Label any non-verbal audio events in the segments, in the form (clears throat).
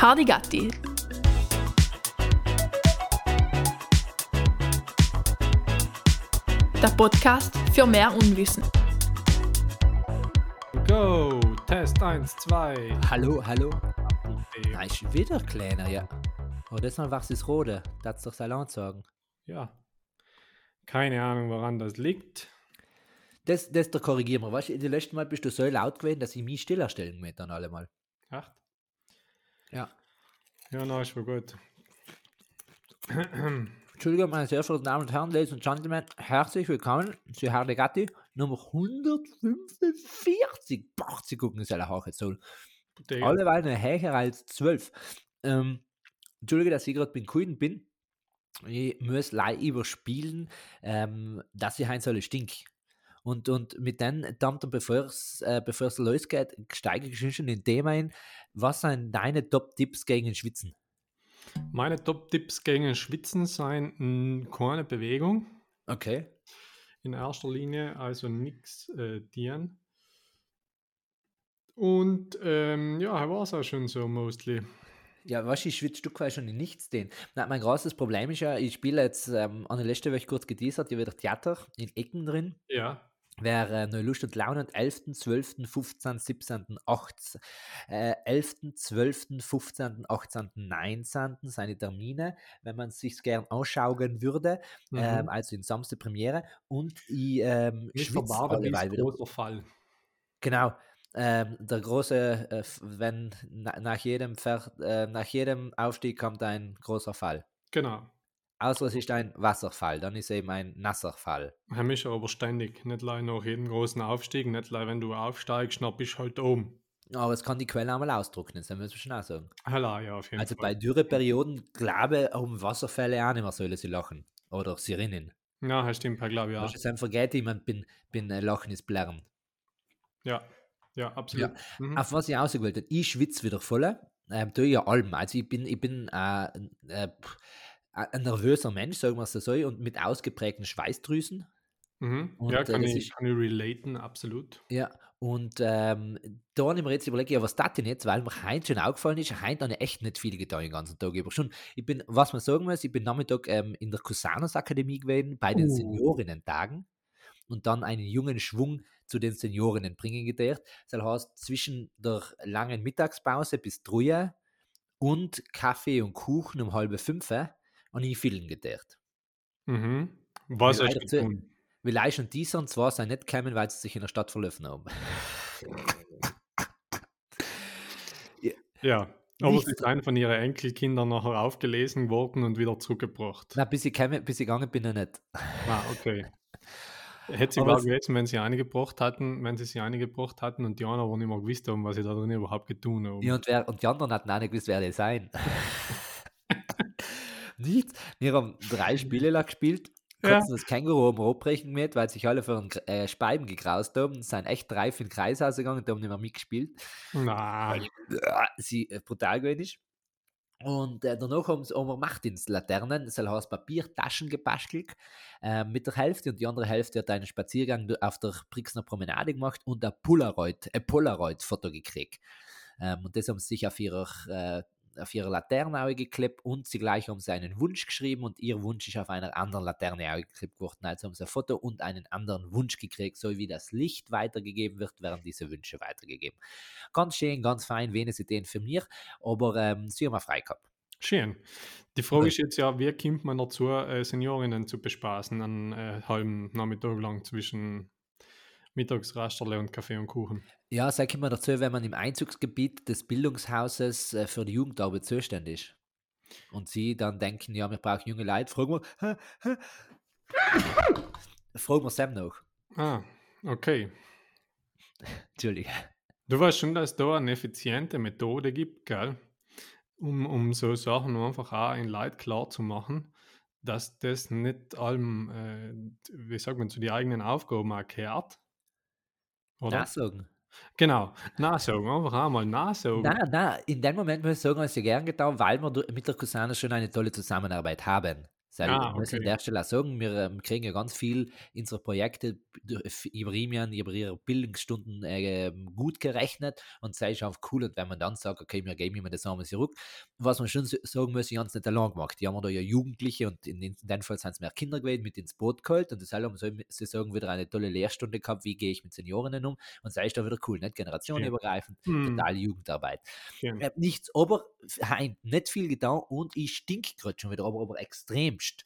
Hardy Gatti. Der Podcast für mehr Unwissen. Go! Test 1, 2. Hallo, hallo. Da ist wieder kleiner, ja. Aber das Mal wachs ist rote. Das doch Salon sagen. Ja. Keine Ahnung, woran das liegt. Das, das da korrigieren wir. Weißt du, das letzte Mal bist du so laut gewesen, dass ich mich stiller stellen möchte dann alle mal. Echt? Ja. Ja, na, ist wohl gut. (clears throat) Entschuldigung, meine sehr verehrten Damen und Herren, Ladies und Gentlemen, herzlich willkommen zu Herr Legatti Nummer 145. Boah, sie gucken es alle hoch jetzt so. Alle Weine höher als 12. Ähm, Entschuldige, dass ich gerade bin Kunden bin. Ich muss leider überspielen, ähm, dass ich heute alle stink. Und, und mit den Damen, bevor es äh, bevor es losgeht, steige ich schon in dem ein. Was sind deine Top-Tipps gegen Schwitzen? Meine Top-Tipps gegen Schwitzen seien mh, keine Bewegung Okay. in erster Linie, also nichts äh, dienen. Und ähm, ja, war es auch schon so mostly. Ja, was ich schwitze du quasi schon in nichts den. Na, mein großes Problem ist ja, ich spiele jetzt an der letzten Woche kurz geteasert, ich wieder Theater in Ecken drin. Ja, Wer äh, Lust und Laune hat, 11., 12., 15., 17., 18., äh, 11., 12., 15., 18., 19. seine Termine, wenn man es sich gern anschauen würde, Mhm. ähm, also in Samstag Premiere. Und ich ähm, schwitze alleweil ist wieder. großer Fall. Genau. Ähm, der große, äh, wenn na, nach, jedem Ver, äh, nach jedem Aufstieg kommt ein großer Fall. Genau. Außer es ist ein Wasserfall, dann ist eben ein nasser Fall. Herr Mischer aber ständig. Nicht leider nach jedem großen Aufstieg, nicht leider, wenn du aufsteigst, dann bist du halt oben. Aber es kann die Quelle einmal ausdrucken, das müssen wir schon auch sagen. Hella, ja, auf jeden Also Fall. bei Dürreperioden glaube um Wasserfälle auch nicht mehr sollen sie lachen. Oder sie rinnen. Ja, das stimmt, glaube ich, ja. Ja. Es einfach vergeht jemand, bin, bin äh, Lachen ist Blärren. Ja, ja, absolut. Mhm. Auf was ich aussehen wollte, ich schwitze wieder voll. Ähm, tue ja allem. Also ich bin, ich bin äh, äh, pff, ein nervöser Mensch, sagen wir es so, und mit ausgeprägten Schweißdrüsen. Mhm. Und, ja, äh, kann, das ich, ist- kann ich relaten, absolut. Ja, und ähm, da habe ich mir jetzt überlegt, ja, was das denn jetzt, weil mir heute schon aufgefallen ist, heute habe ich echt nicht viel getan den ganzen Tag über. Schon, ich bin, was man sagen muss, ich bin Nachmittag ähm, in der Cusanos Akademie gewesen, bei den Uh. Seniorinnen-Tagen und dann einen jungen Schwung zu den Seniorinnen bringen gedacht. Das heißt, zwischen der langen Mittagspause bis drei und Kaffee und Kuchen um halbe fünf habe ich vielen gedacht. Mhm. Was Ja, leider zu- getan? Vielleicht und dieser und zwar sind nicht gekommen, weil sie sich in der Stadt verlaufen haben. (laughs) Ja, aber Nicht sie ein von ihren Enkelkindern nachher aufgelesen worden und wieder zurückgebracht. Na, bis ich, käme, bis ich gegangen bin, noch nicht. Ah, okay. Hätte sie Aber aber es- gewesen, wenn sie eingebracht hatten, wenn sie sie eingebracht hatten und die anderen aber nicht mehr gewusst haben, was sie da drin überhaupt getan haben. Ja, und, wer, und die anderen hatten auch nicht gewusst, wer die sein. (laughs) Nichts. Wir haben drei Spiele lang gespielt. Ja. Kurz das Känguru am abbrechen mit, weil sich alle für den äh, Speiben gekraust haben. Es sind echt drei für den Kreis ausgegangen, die haben nicht mehr mitgespielt. Na, weil sie äh, brutal gewesen ist. Und äh, danach haben sie haben wir Martins-Laternen, das heißt Papiertaschen gebastelt äh, mit der Hälfte und die andere Hälfte hat einen Spaziergang auf der Brixner Promenade gemacht und ein Polaroid, ein Polaroid-Foto gekriegt. Ähm, und das haben sie sich auf ihrer, äh, auf ihrer Laterne geklebt und sie gleich haben sie einen Wunsch geschrieben und ihr Wunsch ist auf einer anderen Laterne geklebt worden. Also haben sie ein Foto und einen anderen Wunsch gekriegt, so wie das Licht weitergegeben wird, werden diese Wünsche weitergegeben. Ganz schön, ganz fein, wenig Ideen für mich, aber ähm, sie haben auch frei gehabt. schön. Die Frage Okay. ist jetzt ja, wie kommt man dazu, äh, Seniorinnen zu bespaßen, einen äh, halben Nachmittag lang zwischen Mittagsrasterle und Kaffee und Kuchen? Ja, sag ich mal dazu, wenn man im Einzugsgebiet des Bildungshauses äh, für die Jugendarbeit zuständig ist. Und sie dann denken, ja, wir brauchen junge Leute, fragen wir, fragen wir Sam noch. Ah, okay. (laughs) Entschuldige. Du weißt schon, dass es da eine effiziente Methode gibt, gell? Um, um so Sachen einfach auch in Leid klar zu machen, dass das nicht allem, äh, wie sagt man, zu die eigenen Aufgaben erkehrt. Oder? Nachsagen. Genau, nachsagen, einfach einmal nachsagen. Nein, nein, in dem Moment muss ich sagen, was ich gern getan, weil wir mit der Cousine schon eine tolle Zusammenarbeit haben. Weil Ah, ich muss an okay. der Stelle auch sagen, wir ähm, kriegen ja ganz viel unsere Projekte über Rimian, über ihre Bildungsstunden äh, gut gerechnet und ist einfach cool. Und wenn man dann sagt, okay, wir geben ihm das einmal zurück, was man schon sagen muss, die haben es nicht allein gemacht. Die haben da ja Jugendliche und in, in dem Fall sind es mehr Kinder gewesen, mit ins Boot geholt und das haben sie sagen wieder eine tolle Lehrstunde gehabt, wie gehe ich mit Seniorinnen um und ist da wieder cool, nicht generationenübergreifend, Hm. total Jugendarbeit. Schön. Ich habe nichts, aber hein, nicht viel getan und ich stink gerade schon wieder, aber, aber extremst.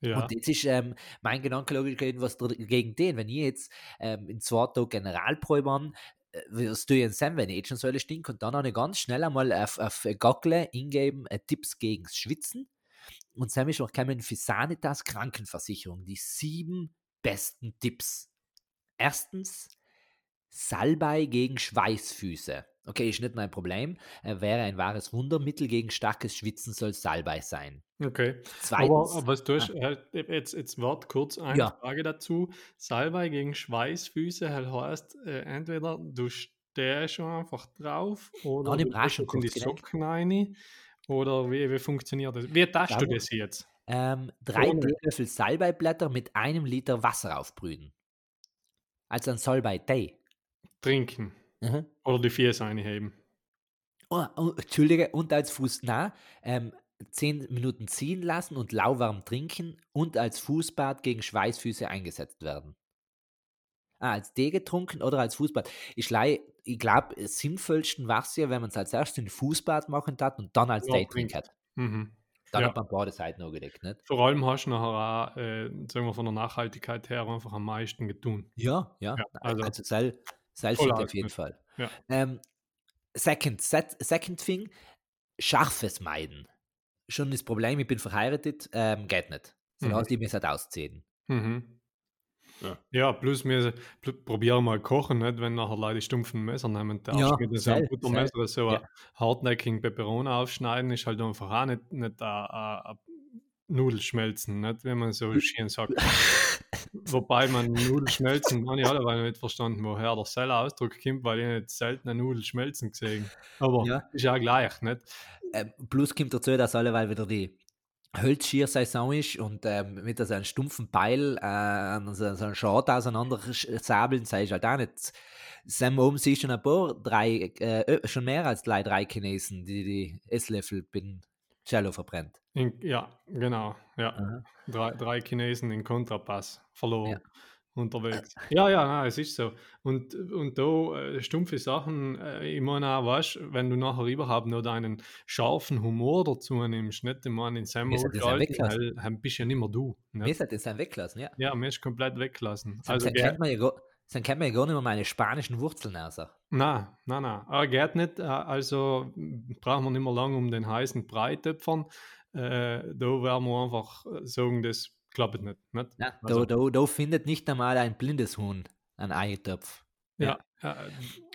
Ja. Und jetzt ist ähm, mein Gedanke logisch was gegen den, wenn ich jetzt ähm, in zwei Tagen Generalprobe an, äh, tue ich denn Sam, wenn ich jetzt schon so alle stink und dann habe ganz schnell einmal auf, auf Gockel ingeben äh, Tipps gegen Schwitzen und Sam ist auch gekommen für Sanitas Krankenversicherung, die sieben besten Tipps. Erstens, Salbei gegen Schweißfüße. Okay, ist nicht mein Problem. Äh, wäre ein wahres Wundermittel gegen starkes Schwitzen, soll Salbei sein. Okay. Zweitens, Aber, was du hast, halt, jetzt, jetzt warte kurz eine Ja. Frage dazu. Salbei gegen Schweißfüße heißt, äh, entweder du stehst schon einfach drauf oder du in die. Socken rein. Oder wie, wie funktioniert das? Wie tust du das jetzt? ähm, drei Ohne. Teelöffel Salbeiblätter mit einem Liter Wasser aufbrühen. Also ein Salbei-Tee. Trinken. Mhm. Oder die Füße einheben. Oh, oh, Entschuldige, und als Fuß, na, ähm, zehn Minuten ziehen lassen und lauwarm trinken und als Fußbad gegen Schweißfüße eingesetzt werden. Ah, als Tee getrunken oder als Fußbad. Ich, lei- ich glaube, sinnvollsten war es ja, wenn man es als erstes in Fußbad machen hat und dann als Ja, Tee hat. Mhm. Dann Ja. hat man beide Seiten noch gedeckt, nicht? Vor allem hast du nachher auch, äh, sagen wir von der Nachhaltigkeit her, einfach am meisten getun. Ja, ja. Ja, also also Stimmt auf jeden. Fall. Ja. Ähm, second, set, second thing, scharfes meiden. Schon das Problem, ich bin verheiratet, ähm, geht nicht. So Mhm. ich mich halt ausziehen. Mhm. Ja. Ja, plus wir probieren mal kochen, nicht? wenn nachher Leute die stumpfen Messer nehmen darfst. Ja, mit so einem sel- Buttermesser so ja. ein hartnäckigen Peperone aufschneiden, ist halt einfach auch nicht, nicht ein, ein, ein Nudelschmelzen, nicht? wenn man so schön sagt. (laughs) Wobei man Nudelschmelzen, habe ich alle nicht verstanden, woher der Seller-Ausdruck kommt, weil ich nicht selten eine Nudel schmelzen gesehen Aber Ja. ist ja gleich, nicht? Ähm, plus kommt dazu, dass alle, weil wieder die Holzschiersaison ist und ähm, mit so einem stumpfen Beil äh, so, so einen Schad auseinander sabeln, sei ich halt auch nicht. Sam oben siehst schon ein paar, drei, äh, schon mehr als drei, drei Chinesen, die die Esslöffel bin Cello verbrennt. In, ja, genau. Ja. Aha. Drei, drei Chinesen in Kontrapass verloren Ja. unterwegs. (laughs) Ja, ja, nein, es ist so. Und, und da äh, stumpfe Sachen, äh, ich meine auch, weißt, wenn du nachher überhaupt noch deinen scharfen Humor dazu nimmst, nicht? Ich meine, in seinem das Alter, bist du ja nicht mehr du. Mir Nicht? sollte das dann weglassen, ja. Ja, mir ist komplett weglassen. Also, kennt man ja dann kennt man ja gar nicht mehr meine spanischen Wurzeln aus. nein, nein, nein. Aber geht nicht. äh, Also brauchen wir nicht mehr lange um den heißen Brei töpfern. Äh, da werden wir einfach äh, sagen, das klappt nicht. nicht? Ja, Also- da, da, da findet nicht einmal ein blindes Huhn einen Eintopf. Ja, ja.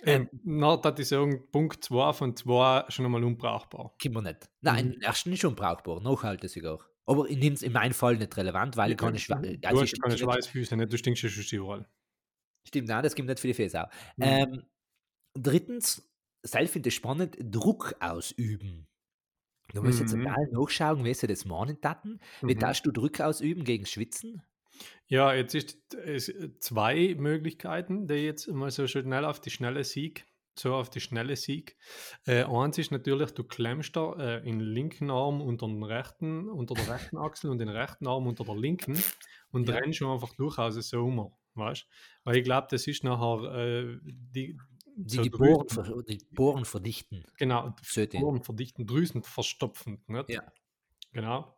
Ähm, ähm, na, das ist sagen, Punkt 2 von 2 schon einmal unbrauchbar. Können wir nicht. Nein, Mhm. im ersten ist schon brauchbar, nachhaltig sogar. Aber in, in meinem Fall nicht relevant, weil ich keine, Schwe du also hast ich keine nicht- Schweißfüße, nicht? du stinkst ja schon überall. Stimmt, nein, das gibt nicht für die auch. Mhm. Ähm, drittens, selbst finde ich spannend, Druck ausüben. Du musst jetzt Mhm. total nachschauen, wie sie das machen taten. Wie Mhm. darfst du Druck ausüben gegen Schwitzen? Ja, jetzt ist es zwei Möglichkeiten, die jetzt mal so schnell auf die schnelle Sieg, so auf die schnelle Sieg. Äh, eins ist natürlich, du klemmst da äh, in den linken Arm unter den rechten, unter der rechten Achsel und den rechten Arm unter der linken und Ja. rennst schon einfach durchaus so um, weißt? Weil ich glaube, das ist nachher äh, die, Die, so die, Bohren, ver die Bohren verdichten. Genau, Sollte. Sporen verdichten, Drüsen verstopfend. Nicht? Ja. Genau.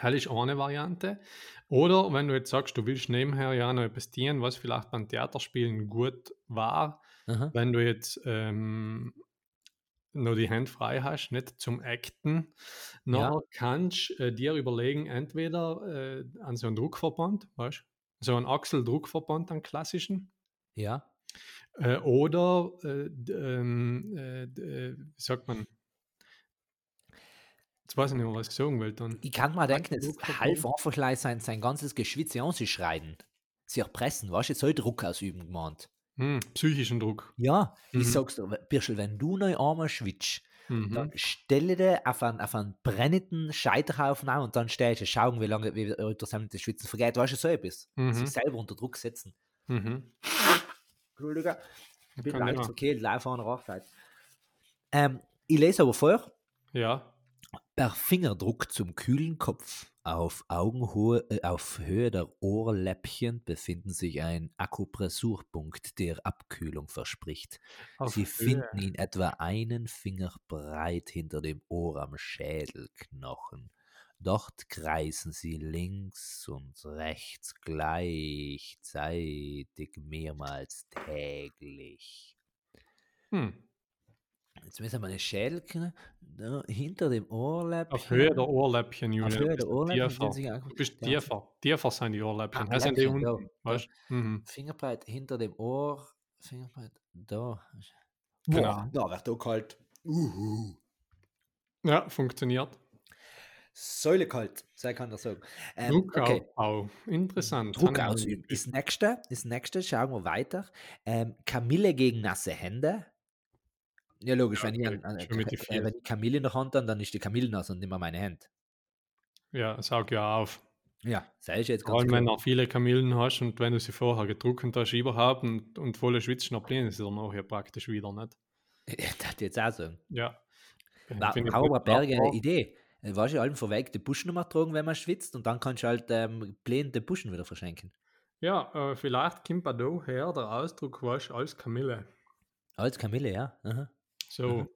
Das ist eine Variante. Oder wenn du jetzt sagst, du willst nebenher ja noch etwas dienen, was vielleicht beim Theaterspielen gut war, Aha. wenn du jetzt ähm, noch die Hände frei hast, nicht zum Acten, nachher kannst du äh, dir überlegen, entweder äh, an so einen Druckverband, weißt du, so einen Achseldruckverband, einen klassischen, Ja. äh, oder, äh, ähm, äh, äh, wie sagt man, jetzt weiß ich nicht mehr, was ich sagen will dann. Ich kann mir denken, es halb einfach gleich sein, sein ganzes Geschwitze anzuschreien. Sie erpressen, weißt du, jetzt soll Druck ausüben gemeint. Hm, psychischen Druck. Ja, Mhm. ich sag's dir, Birschel, wenn du neu einmal schwitzt Dann Mhm. stelle dir auf einen, auf einen brennenden Scheiterhaufen an und dann stellst du schauen, wie lange wie das das Schwitzen vergeht. Weißt du, so etwas. Mhm. Sich selber unter Druck setzen. Mhm. Ich bin leicht verkehlt, live an der. Ähm, ich lese aber vor, Ja. Per Fingerdruck zum kühlen Kopf auf Augenhöhe, äh, auf Höhe der Ohrläppchen befinden sich ein Akupressurpunkt, der Abkühlung verspricht. Auf Sie Höhe. finden ihn etwa einen Finger breit hinter dem Ohr am Schädelknochen. Dort kreisen sie links und rechts gleichzeitig mehrmals täglich. Hm. Jetzt müssen wir eine Schädelknochen da, hinter dem Ohrläppchen. Auf Höhe der Ohrläppchen, Auf Julian. Höhe du der bist Ohrläppchen Tiefer. Du bist ja. tiefer. Tiefer sind die Ohrläppchen. Ah, Das sind die unten. da. Weißt? Mhm. Fingerbreit hinter dem Ohr. Fingerbreit da. Genau. da wird auch kalt. Uhu. Ja, funktioniert. Säule kalt, so kann das sagen. Ähm, Druck okay. Interessant. Druck ausüben. Das nächste, das nächste, schauen wir weiter. Ähm, Kamille gegen nasse Hände. Ja, logisch, Ja, wenn, ich an, an, die äh, vier. wenn ich Kamille in der Hand habe, dann ist die Kamille nass und nicht mehr meine Hand. Ja, saug ja auf. Ja, das ist jetzt Vor ganz allem, wenn du viele Kamillen hast und wenn du sie vorher gedruckt hast überhaupt und, und volle Schwitzschnappeln, ist dann auch ja praktisch wieder nicht. (laughs) das jetzt auch sagen. Ja. Ich aber Berge eine. Idee. Äh, Weißt du, allem verwegte Buschen nochmal tragen, wenn man schwitzt und dann kannst du halt ähm, blende Buschen wieder verschenken. Ja, äh, vielleicht kommt bei her der Ausdruck, du, als Kamille. Als Kamille, ja. Aha. So, Mhm.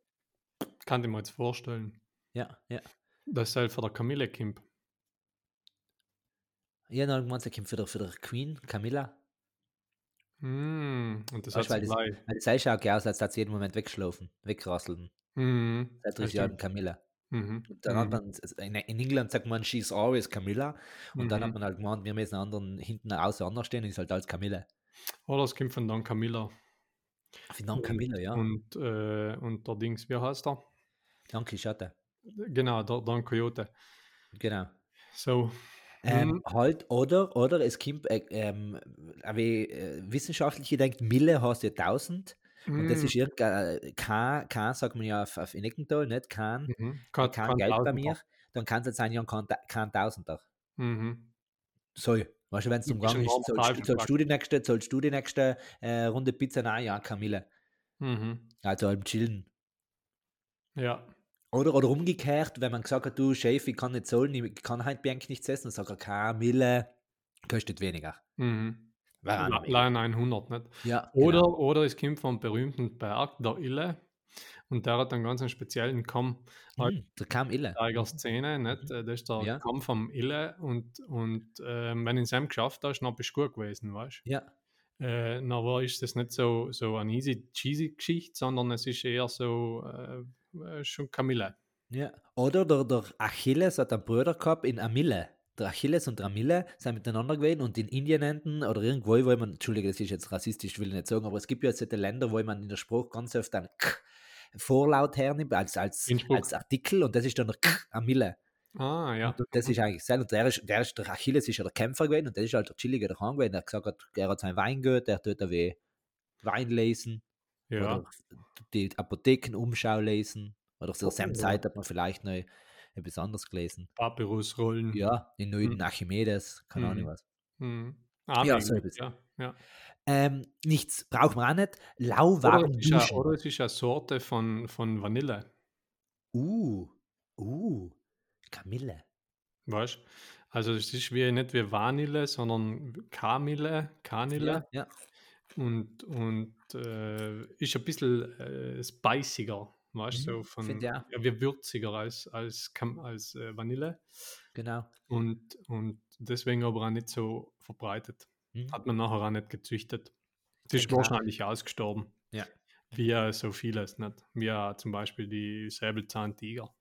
kann ich mir jetzt vorstellen, Ja, ja. dass es halt von der Kamille kommt. Ja, dann gemeint, kommt für der, für der Queen, Camilla. Mm, und das Weißt hat du, weil gleich. Weil das ja aus, als hat sie jeden Moment weggeschlafen, wegrasseln. Mhm, Das das ist ja stimmt. Camilla. Mhm. Dann hat mhm, man, in, in England sagt man, she's always Camilla. Und dann hat mhm. man halt gemeint, wir müssen anderen hinten außer anders stehen, ist halt als Camilla. Oder es kommt von Don Camilla. Und, Camilla, ja. und, äh, und der Dings, wie heißt er? Don Quixote. Genau, der Don Coyote. Genau. So. Ähm, mhm, halt, oder, oder es kommt, äh, ähm, wie äh, Wissenschaftliche denkt, Mille hast ja 1000 und das mm, ist irgendein, äh, K, K sagt man ja auf, auf Innekental, nicht? Kahn, mhm. kein, Kein, kein kein Geld bei mir, dann kann es jetzt sein, ja, kein, kein Tausender. Mhm. So, weißt du, wenn es bist Gang ist, Teufel zahlst du die nächste, zahlst du die nächste äh, Runde Pizza, nein, ja, Kamille. Mhm. Also halb chillen. Ja. Oder, oder umgekehrt, wenn man gesagt hat, du Chef, ich kann nicht zahlen, ich kann halt Bank nichts essen, dann sagt er, Kamille kostet weniger. Mhm. Line 100, nicht? Ja, Oder, genau. oder es kommt vom berühmten Berg, der Ille, und der hat einen ganz einen speziellen Kamm. Als Hm, der kam Ille. Steiger-Szene, nicht? Äh, Das ist der Ja. Kamm vom Ille, und, und ähm, wenn du es geschafft hast, dann bist du gut gewesen, weißt Ja, du? Äh, dann war- ist das nicht so, so eine easy cheesy Geschichte, sondern es ist eher so äh, äh, schon Kamille. ja. Oder der, der Achilles hat einen Bruder gehabt in Amille. Der Achilles und der Amille sind miteinander gewesen und in Indien enden oder irgendwo, wo man, Entschuldige, das ist jetzt rassistisch, will ich nicht sagen, aber es gibt ja solche Länder, wo man in der Spruch ganz oft einen K Vorlaut hernimmt als, als, als Artikel und das ist dann der K Amille. Ah, ja. Und das ist eigentlich sein. Und der, ist, der, ist, der Achilles ist ja der Kämpfer gewesen und das ist halt der Chillige daheim gewesen. Der hat gesagt, hat, er hat sein Wein gehört, der tut da wie Wein lesen Ja. oder die Apothekenumschau lesen. Oder zur Oh, ja. Zeit hat man vielleicht noch etwas anderes gelesen. Papyrusrollen. Ja, in neuen Mhm. Archimedes, keine Ahnung Mhm. was. Mhm. Ja, Ja, so etwas. ja, ja. Ähm, nichts braucht man auch nicht. Oder Lauwarm es, ist eine, duschen. oder es ist eine Sorte von, von Vanille, Uh, uh, Kamille. weißt Also es ist wie, nicht wie Vanille, sondern Kamille, Kanille Ja, ja. und, und äh, ist ein bisschen äh, spiciger, weißt du, Mhm, so von, find auch. ja, wie würziger als, als, als äh, Vanille genau. und, und deswegen aber auch nicht so verbreitet. Mhm. Hat man nachher auch nicht gezüchtet. Es ist klar. wahrscheinlich ausgestorben. Ja. Wie äh, so vieles, nicht? Wie äh, zum Beispiel die Säbelzahntiger.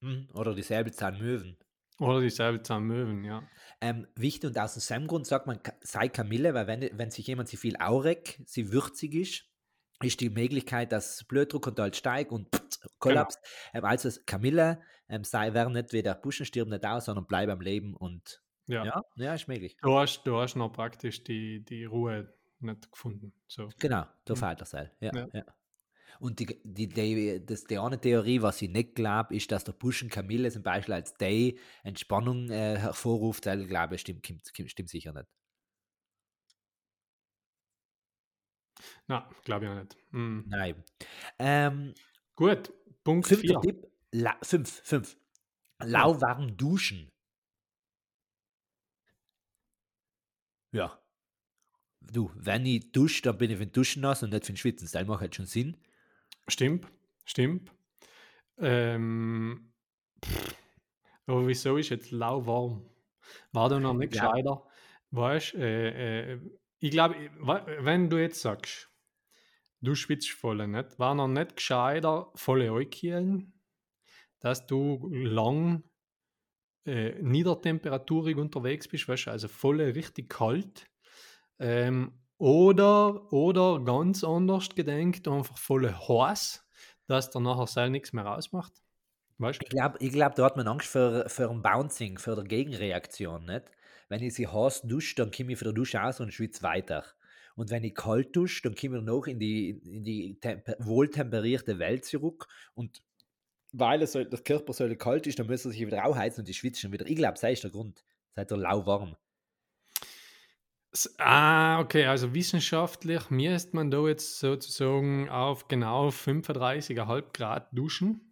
Mhm. Oder die Säbelzahnmöwen. Oder die Säbelzahnmöwen, ja. Ähm, wichtig und aus dem Grund sagt man, sei Kamille, weil wenn, wenn sich jemand sie viel aurek, sie würzig ist, ist die Möglichkeit, dass Blutdruck und halt steigt und kollapst. Ähm, also Kamille ähm, sei, werden nicht wie der Buschen stirbt nicht aus, sondern bleib am Leben und Ja. ja, ja, ist möglich. Du, hast, du hast noch praktisch die, die Ruhe nicht gefunden. So. Genau, der Mhm. Vater sei. Ja, Ja. ja. Und die, die, die, das, die eine Theorie, was ich nicht glaube, ist, dass der Puschen Kamille zum Beispiel als Day Entspannung äh, hervorruft. Das glaube ich, stimmt, stimmt, stimmt sicher nicht. Na, glaube ich auch nicht. Hm. Nein. Ähm, Gut, Punkt fünfter 4. Tipp. La, fünf, fünf. Lauwarm duschen. Ja. Du, wenn ich dusche, dann bin ich für den Duschen nass und nicht für den Schwitzen. Das macht halt schon Sinn. Stimmt, stimmt. Ähm, pff, aber wieso ist jetzt lauwarm? War da noch nicht Ja. gescheiter? Weißt äh, äh, ich glaube, wenn du jetzt sagst, du schwitzt voll nicht, war noch nicht gescheiter volle Eukehlen, dass du lang äh, niedertemperaturig unterwegs bist, weißt also volle richtig kalt. Ähm, oder, oder ganz anders gedenkt, einfach volle heiß, dass dann nachher selber nichts mehr rausmacht. Weißt Ich glaube, ich glaub, da hat man Angst für, für ein Bouncing, für eine Gegenreaktion. Nicht? Wenn ich sie heiß dusche, dann komme ich von der Dusche aus und schwitze weiter. Und wenn ich kalt dusche, dann komme ich noch in die, in die temper wohltemperierte Welt zurück. Und weil es soll, der Körper soll kalt ist, dann muss er sich wieder aufheizen und ich schwitze schon wieder. Ich glaube, das ist der Grund. Seid ihr lauwarm. Ah, okay, also wissenschaftlich müsste man da jetzt sozusagen auf genau 35,5 Grad duschen.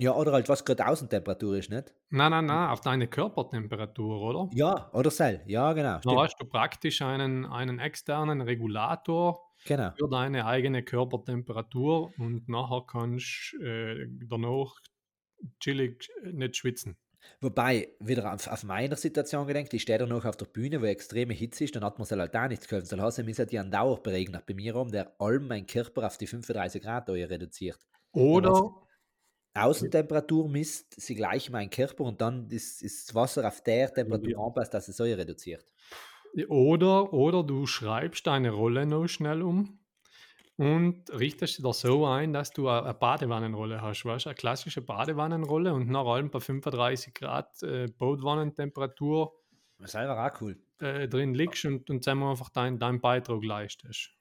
Ja, oder halt, was gerade Außentemperatur ist, nicht? Nein, nein, nein, auf deine Körpertemperatur, oder? Ja, oder Sel. Ja, genau. Da hast du praktisch einen, einen externen Regulator Genau. für deine eigene Körpertemperatur und nachher kannst du äh, danach chillig äh, nicht schwitzen. Wobei, wieder auf, auf meine Situation gedenkt, ich stehe da noch auf der Bühne, wo extreme Hitze ist, dann hat man es halt auch nichts geholfen. Dann hast du mich halt einen Dauerberegner bei mir um, der allem mein Körper auf die 35 Grad reduziert. Oder, Außentemperatur misst sie gleich mein Körper und dann ist, ist das Wasser auf der Temperatur anpasst, dass es so reduziert. oder, oder du schreibst deine Rolle noch schnell um und richtest sie da so ein, dass du eine Badewannenrolle hast, weißt du, eine klassische Badewannenrolle und nach allem bei 35 Grad äh, Badwannentemperatur Das ist einfach auch cool. äh, drin liegst und, und dann einfach deinen dein Beitrag leistest.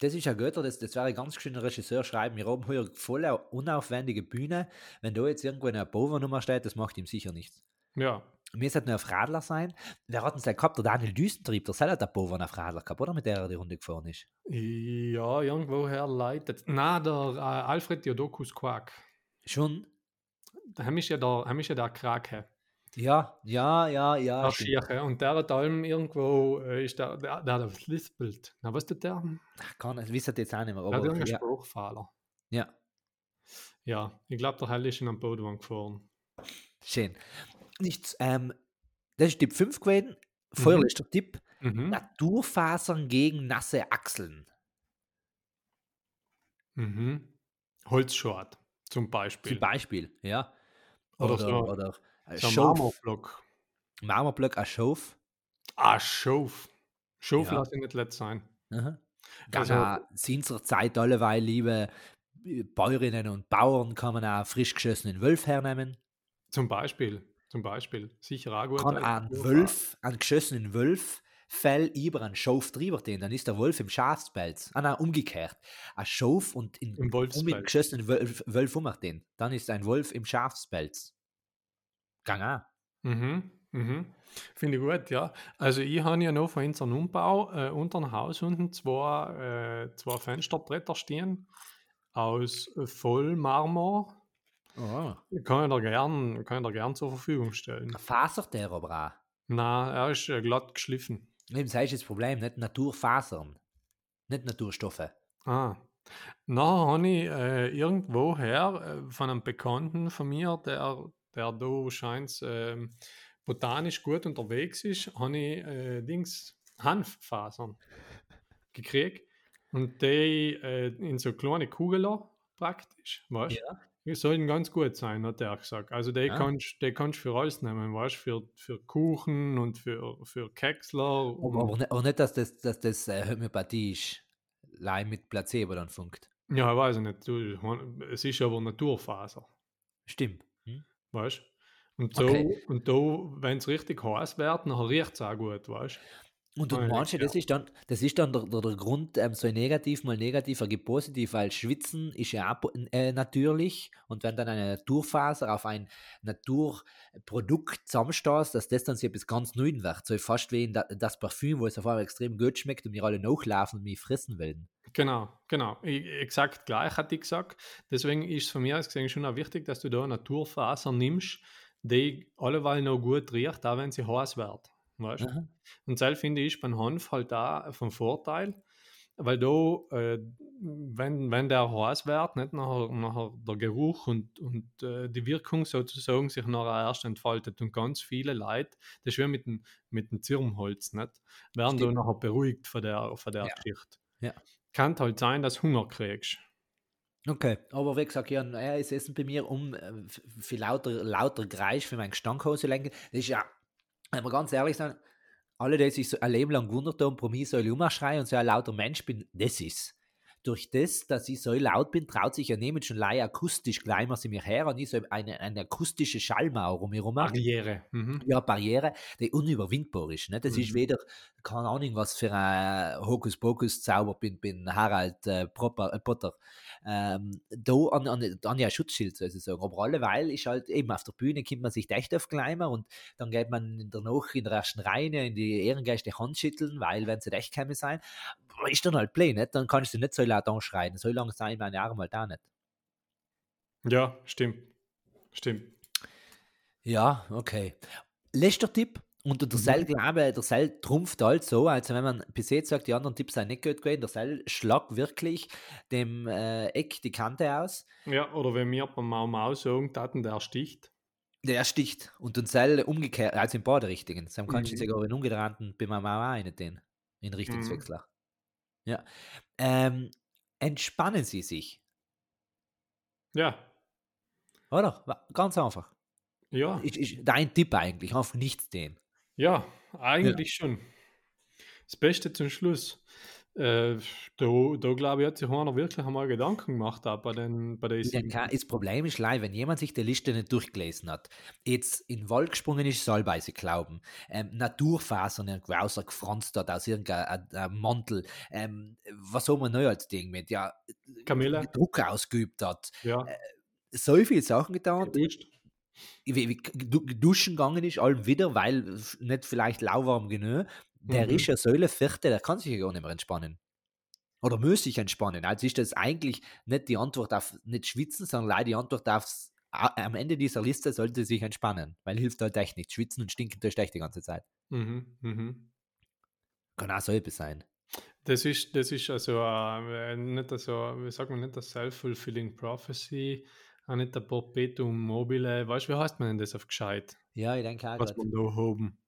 Das ist ja Götter, das, das wäre ein ganz schöner Regisseur schreiben. Wir haben hier voll eine unaufwendige Bühne. Wenn da jetzt irgendwo eine Bovernummer steht, das macht ihm sicher nichts. Ja, Mir sollte nur auf Radler sein. Wer hat uns denn gehabt? Der Daniel Düstentrieb, der selber der Bovan auf Radler gehabt, oder? Mit der er die Runde gefahren ist. ja, irgendwoher leitet. Na, der äh, Alfred Diodokus Quark. Schon? Der ist ja der, heim ist ja der Krake. Ja, ja, ja, ja. der. Schirche. Und der hat allem irgendwo, äh, ist der, der, der hat ein Lispelt. Na, was tut der? Ach, Kann, das wisst jetzt auch nicht mehr. Der hat Aber, irgendeinen ja, Spruchfahler. ja, Ja, ich glaube, der Hell ist in einem Bootwagen gefahren. schön. Nichts, ähm, das ist Tipp 5 gewesen. Vorletzter Tipp. Mhm. Naturfasern gegen nasse Achseln. Mhm. Holzschort zum Beispiel. Zum Beispiel, ja. Oder Oder, so- oder äh. Marmorblock. Marmorblöcke als Schauf. Ah, Schauf. Schauf Ja. lasse ich nicht letzt sein. Aha. Also- Also, sind zur Zeit alleweil, liebe äh, Bäuerinnen und Bauern, kann man auch frisch geschossenen Wölf hernehmen. Zum Beispiel. Zum Beispiel. Sicher auch gut. Kann als ein. Wölf, einen geschossenen Wölf, Fell über einen Schauf drüber den, dann ist der Wolf im Schafspelz. Ah nein, umgekehrt. Ein Schauf und in, Im um Wolfspelz. geschossenen Wölf, Wölf um den. Dann ist ein Wolf im Schafspelz. Gang an. Mhm, mhm. Finde ich gut, ja. Also ich habe ja noch von unserem Umbau äh, unter dem Haus unten zwei, äh, zwei Fensterbretter stehen aus Vollmarmor. Oh. Kann ich dir gern, kann ich dir gern zur Verfügung stellen. Fasert der aber auch. Na, er ist äh, glatt geschliffen. Eben, das ist das Problem, nicht Naturfasern. Nicht Naturstoffe. Ah. Nachher habe ich äh, irgendwoher äh, von einem Bekannten von mir, der, der da scheint ähm, botanisch gut unterwegs ist, habe ich äh, Dings Hanffasern gekriegt und die äh, in so kleine Kugeln praktisch, weißt du? Ja. Die sollen ganz gut sein, hat er gesagt. Also die Ah. kannst die kannst für alles nehmen, weißt du, für, für Kuchen und für, für Keksler. Aber, und- aber, nicht, aber nicht, dass das, dass das äh, Homöopathie ist. Leih mit Placebo dann funkt. Ja, ich weiß nicht. Du, es ist aber Naturfaser, Stimmt. Weißt du? Und so, Okay. und da, wenn es richtig heiß wird, dann riecht es auch gut, weißt Und du ja, meinst, ja. das ist dann, das ist dann der, der, der Grund, ähm, so negativ mal negativ, ergibt positiv, weil Schwitzen ist ja äh, natürlich und wenn dann eine Naturfaser auf ein Naturprodukt zusammenstößt, dass das dann so etwas ganz Neues wird. So fast wie da, das Parfüm, wo es auf einmal extrem gut schmeckt und wir alle nachlaufen und mich fressen wollen. Genau, genau. I- Exakt gleich hat ich gesagt. Deswegen ist es von mir aus gesehen schon auch wichtig, dass du da Naturfaser nimmst, die alleweil noch gut riecht, auch wenn sie heiß wird. Weißt? Und das finde ich beim Hanf halt da vom Vorteil, weil da, äh, wenn, wenn der heiß wird, nicht nachher, nachher der Geruch und, und äh, die Wirkung sozusagen sich nachher erst entfaltet und ganz viele Leute, das ist wie mit dem, mit dem Zirbenholz, nicht? werden da Stimmt. nachher beruhigt von der, von der Ja. Geschichte. Ja. Kann halt sein, dass du Hunger kriegst. Okay, aber wie gesagt, ja, naja, es essen bei mir um äh, für lauter, lauter Geräusch für meinen Gestankhose lenken. Das ist ja, wenn wir ganz ehrlich sein, alle, die sich so ein Leben lang gewundert haben, pro mich soll umschreien und so ein lauter Mensch bin, das ist. Durch das, dass ich so laut bin, traut sich ja niemand schon leider akustisch gleich mal sie mir her und ich so eine, eine akustische Schallmauer um mich herum. Barriere. Mhm. Ja, Barriere, die unüberwindbar ist. Ne? Das ist Mhm. weder, keine Ahnung, was für ein Hokuspokus-Zauber bin, bin Harald äh, Popper, äh, Potter. Ähm, da an, an, an ja Schutzschild sozusagen. Aber alleweil ist halt eben auf der Bühne, kommt man sich echt aufgleimen und dann geht man in der Nacht in der ersten Reihe in die Ehrengäste Hand schütteln, weil, wenn sie echt käme sein, ist dann halt play, nicht? Dann kannst du nicht so laut anschreien. So lange sein meine Arme halt auch nicht. Ja, stimmt. Stimmt. Ja, okay. Letzter Tipp. Und der Mhm. Seil, glaube der Seil trumpft halt so, also wenn man bis jetzt sagt, die anderen Tipps sind nicht gut gewesen, der Seil schlagt wirklich dem äh, Eck die Kante aus, Ja, oder wenn wir beim Mau Mau sagen, taten der sticht. der sticht und den Seil umgekehrt, also in beide Richtungen. Dann kannst du Mhm. sogar in umgedrehten beim Mau Mau rein den, in Richtungswechsler. Mhm. Ja. Ähm, entspannen Sie sich, Ja, oder? Ganz einfach. ja, Ist, ist dein Tipp eigentlich, einfach nichts tun. Ja, eigentlich schon. Das Beste zum Schluss. Äh, da, da glaube ich, hat sich einer wirklich einmal Gedanken gemacht auch bei den bei denke, auch, das Problem ist leider, wenn jemand sich die Liste nicht durchgelesen hat, jetzt in den Wald gesprungen ist, soll bei sich glauben, ähm, Naturfasern irgendwo rausgefranst hat aus irgendeinem äh, Mantel, ähm, was soll man neu als Ding mit, ja, Kamille. Druck ausgeübt hat, Ja, so viele Sachen getan, geduscht. Duschen gegangen ist, allem wieder, weil nicht vielleicht lauwarm genug, der Mhm. ist ja Säule vierte, der kann sich ja gar nicht mehr entspannen. Oder muss sich entspannen. Also ist das eigentlich nicht die Antwort auf nicht schwitzen, sondern leider die Antwort aufs a- am Ende dieser Liste sollte sich entspannen, weil hilft halt echt nicht. Schwitzen und stinken tust echt die ganze Zeit. Mhm, mhm. Kann auch so etwas sein. Das ist, das ist also äh, nicht so, wie sagt man, nicht das Self-Fulfilling Prophecy, auch nicht der Perpetuum mobile. Weißt du, wie heißt man denn das auf gescheit? Ja, ich denke auch Was grad. man da haben.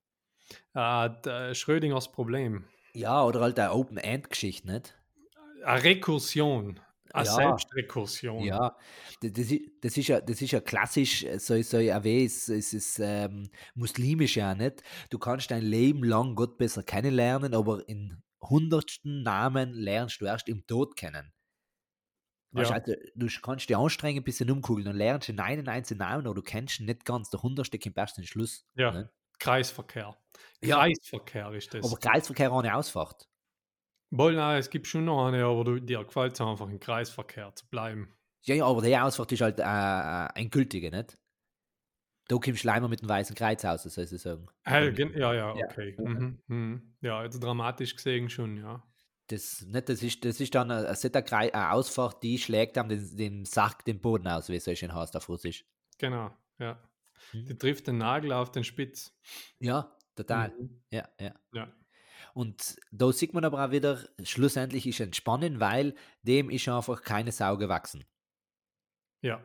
Äh, Schrödingers Problem. Ja, oder halt eine Open-End-Geschichte, nicht? Eine Rekursion. Eine Ja. Selbstrekursion. Ja, das, das, ist, das, ist ja, das ist ja klassisch, äh, so, so ja, es, es ist ähm, muslimisch ja nicht. Du kannst dein Leben lang Gott besser kennenlernen, aber in hundertsten Namen lernst du erst im Tod kennen. Ja. also, du kannst dich anstrengen, ein bisschen umkugeln und lernst den einen einzelnen Namen, aber du kennst ihn nicht ganz. Der hundertste kommt erst den Schluss. Ja. Ne? Kreisverkehr. Ja. Kreisverkehr ist das. Aber Kreisverkehr ohne Ausfahrt. Wohl, nein, es gibt schon noch eine, aber du, dir gefällt es einfach im Kreisverkehr zu bleiben. Ja, ja, aber die Ausfahrt ist halt äh, ein gültige, nicht? Da kommst du mit dem weißen Kreuz aus, soll ich sagen. Hell, gen- ja, ja, Ja. okay. Mhm. Mhm. Ja, jetzt dramatisch gesehen schon, ja. Das, nicht, das, ist, das ist dann eine, eine, eine Ausfahrt, die schlägt dann den, den Sack den Boden aus, wie es so schön heißt auf Russisch. Genau, ja. Mhm. Die trifft den Nagel auf den Spitz. Ja, total. Mhm. Ja, ja. Ja. Und da sieht man aber auch wieder, schlussendlich ist Entspannen, weil dem ist einfach keine Sau gewachsen. Ja.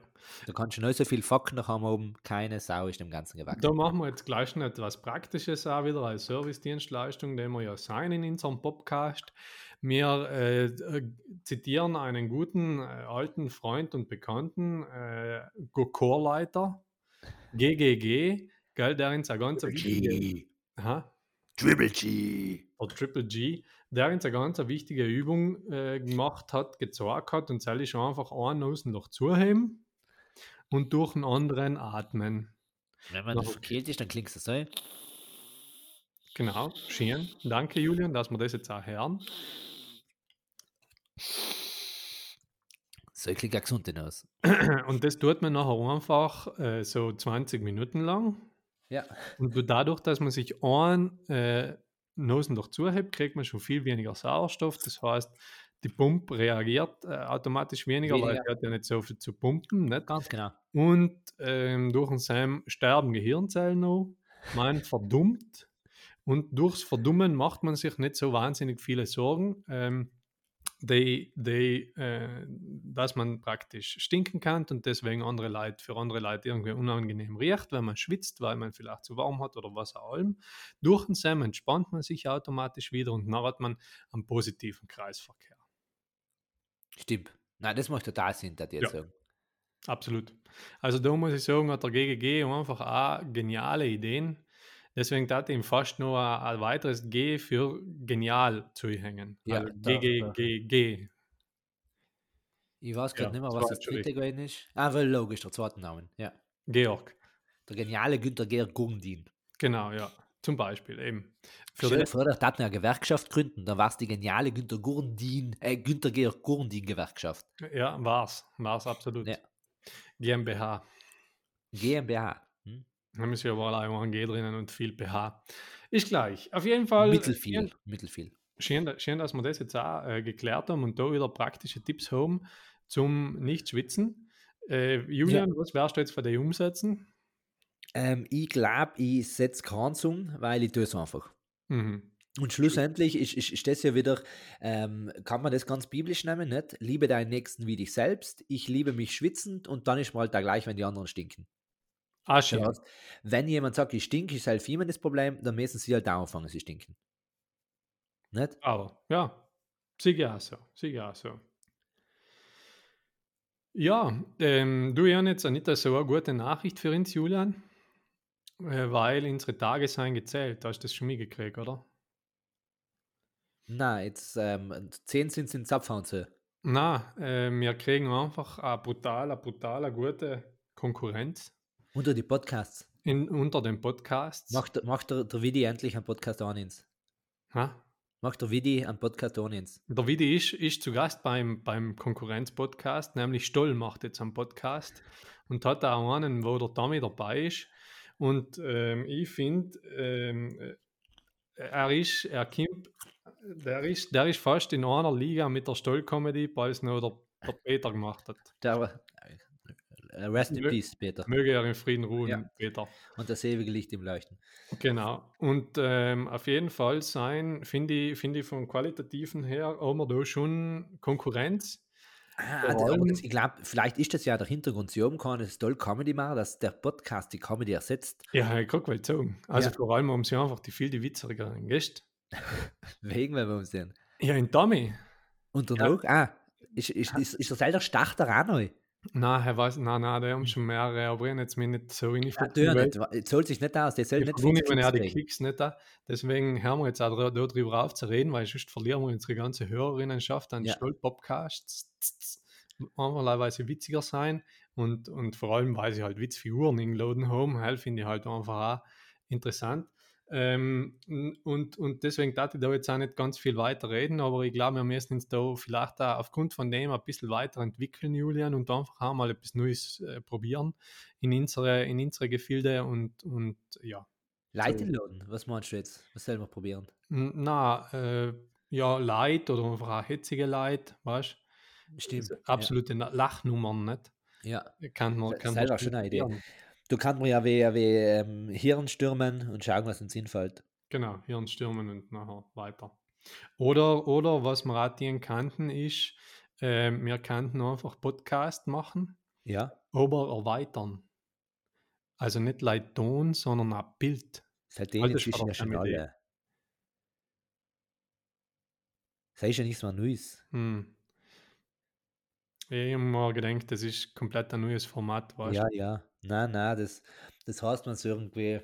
Da kannst du noch so viel Fakten noch haben oben, keine Sau ist dem Ganzen gewachsen. Da machen wir jetzt gleich noch etwas Praktisches auch wieder als Servicedienstleistung, den wir ja sein in unserem Podcast. Wir äh, äh, zitieren einen guten äh, alten Freund und Bekannten, äh, Chorleiter, GGG, gell, der uns eine ganz wichtige, Aha, Triple G. der Triple G, der uns eine ganz wichtige Übung äh, gemacht hat, gezeigt hat und soll ich einfach einen Nasenloch zuheben und durch den anderen atmen. Wenn man verkehlt ist, dann klingt es so. Genau, schön. Danke, Julian, dass wir das jetzt auch hören. So klingt ja gesund aus. Und das tut man nachher einfach äh, so 20 Minuten lang. Ja. Und dadurch, dass man sich ein äh, Nosen durch zuhebt, kriegt man schon viel weniger Sauerstoff. Das heißt, die Pumpe reagiert äh, automatisch weniger, weil Weniger. sie hat ja nicht so viel zu pumpen. Nicht? Ganz genau. Und ähm, durch den Sam sterben Gehirnzellen noch, man verdummt. Und durchs Verdummen macht man sich nicht so wahnsinnig viele Sorgen, ähm, die, die, äh, dass man praktisch stinken kann und deswegen andere Leute, für andere Leute irgendwie unangenehm riecht, wenn man schwitzt, weil man vielleicht zu warm hat oder was auch allem. Durch den Sam entspannt man sich automatisch wieder und dann hat man einen positiven Kreisverkehr. Stimmt. Nein, das macht total Sinn, das jetzt Ja. sagen. Absolut. Also da muss ich sagen, hat der GGG einfach auch geniale Ideen. Deswegen tat ihm fast nur ein, weiteres G für genial zu hängen. Ja, also da- GGGG. Ich weiß gerade Ja, nicht mehr, was das dritte gewesen ist. Ah, weil logisch, der zweite Name. Ja. Georg. Der geniale Günther Georg Gundin. Genau, ja. Zum Beispiel eben. Für Stell dir vor, der eine Gewerkschaft gründen, dann war es die geniale Günther Gurdin, äh, Günther Georg Gurdin Gewerkschaft. ja, war's. War's absolut. Ja. GmbH. GmbH. Da müssen ja wohl auch ein G drinnen und viel PH. Ist gleich. Auf jeden Fall. Mittelfiel. Mittelfiel. Schön, schön, dass wir das jetzt auch äh, geklärt haben und da wieder praktische Tipps haben zum Nicht-Schwitzen. Äh, Julian, was wärst du jetzt von dir umsetzen? Ähm, ich glaube, ich setze keinen Song, weil ich tue es einfach. Mhm. Und schlussendlich ist, ist, ist das ja wieder, ähm, kann man das ganz biblisch nehmen, nicht? Liebe deinen Nächsten wie dich selbst, ich liebe mich schwitzend und dann ist mal halt da gleich, wenn die anderen stinken. Schön. heißt, wenn jemand sagt, ich stinke, ist halt immer das Problem, dann müssen sie halt auch anfangen, sie stinken. Nicht? Aber ja, sicher auch so. Sicher auch so. Ja, ähm, du Jan, jetzt nicht so eine gute Nachricht für uns, Julian, äh, weil unsere Tage seien gezählt. Hast du das schon mitgekriegt, oder? Na, jetzt ähm, 10 sind es in so. Na, äh, wir kriegen einfach eine brutale, brutale gute Konkurrenz Unter die Podcasts. in, unter den Podcasts. Macht, macht der, der Vidi endlich einen Podcast anins. Ha? Macht der Vidi einen Podcast anins. Der Vidi ist, ist zu Gast beim, beim Konkurrenz-Podcast, nämlich Stoll macht jetzt einen Podcast und hat auch einen, wo der Tommy dabei ist. Und ähm, ich finde, ähm, äh, er ist, er kommt, der ist, der ist fast in einer Liga mit der Stoll-Comedy, weil es noch der, der Peter gemacht hat. Der, äh, rest in Mö- Peace, Peter. Möge er in Frieden ruhen, Ja. Peter. Und das ewige Licht im Leuchten. Genau. Und ähm, auf jeden Fall sein, finde ich, finde ich vom Qualitativen her, haben wir da schon Konkurrenz. Ah, das, ich glaube, vielleicht ist das ja der Hintergrund. Sie haben keine Stoll Comedy machen, dass der Podcast die Comedy ersetzt. Ja, ich guck mal zu. Also Ja. vor allem haben sie einfach die viel die witzigeren Gäste. (laughs) Wegen, wenn wir uns sehen. Ja, in Tommy. Und Ja. danach, ah, ist, ist, ist, ist der selber Starter auch neu? Nein, er weiß, nein, nein, der haben schon mehrere, aber ich habe jetzt mich nicht so in die Ja. Es zahlt sich nicht aus, der soll Ich nicht verwundere fix mich ja die. Klicks nicht da. Deswegen hören wir jetzt auch darüber auf zu reden, weil sonst verlieren wir unsere ganze Hörerinnenschaft an Ja. Stoll-Podcasts. Einfach weil sie witziger sein und, und vor allem, weil sie halt Witzfiguren ingeladen haben, halt, finde ich halt einfach auch interessant. Ähm, und, und deswegen darf ich da jetzt auch nicht ganz viel weiter reden, aber ich glaube, wir müssen uns da vielleicht auch aufgrund von dem ein bisschen weiterentwickeln, Julian, und einfach auch mal etwas Neues äh, probieren in unsere, in unsere Gefilde und, und ja. Leute So. laden, was meinst du jetzt? Was soll man probieren? Na, äh, ja, Leid oder einfach auch hetzige Leid, weißt Stimmt. du? Absolute Na- Lachnummern, nicht? Ja. Kann man, kann selber schon eine Idee. Du kannst mir ja wie, wie ähm, Hirn stürmen und schauen, was uns hinfällt. Genau, Hirnstürmen und nachher weiter. Oder, oder was wir auch dienen kannten, ist, äh, wir könnten einfach Podcast machen, Ja. aber erweitern. Also nicht Leid Ton, sondern auch Bild. Seitdem das war inzwischen ja schon keine Idee. alle. Das ist ja nichts mehr Neues. Hm. Ich habe mir gedacht, das ist komplett ein neues Format, weißt du? Ja, ja. Nein, nein, das, das heißt man so irgendwie.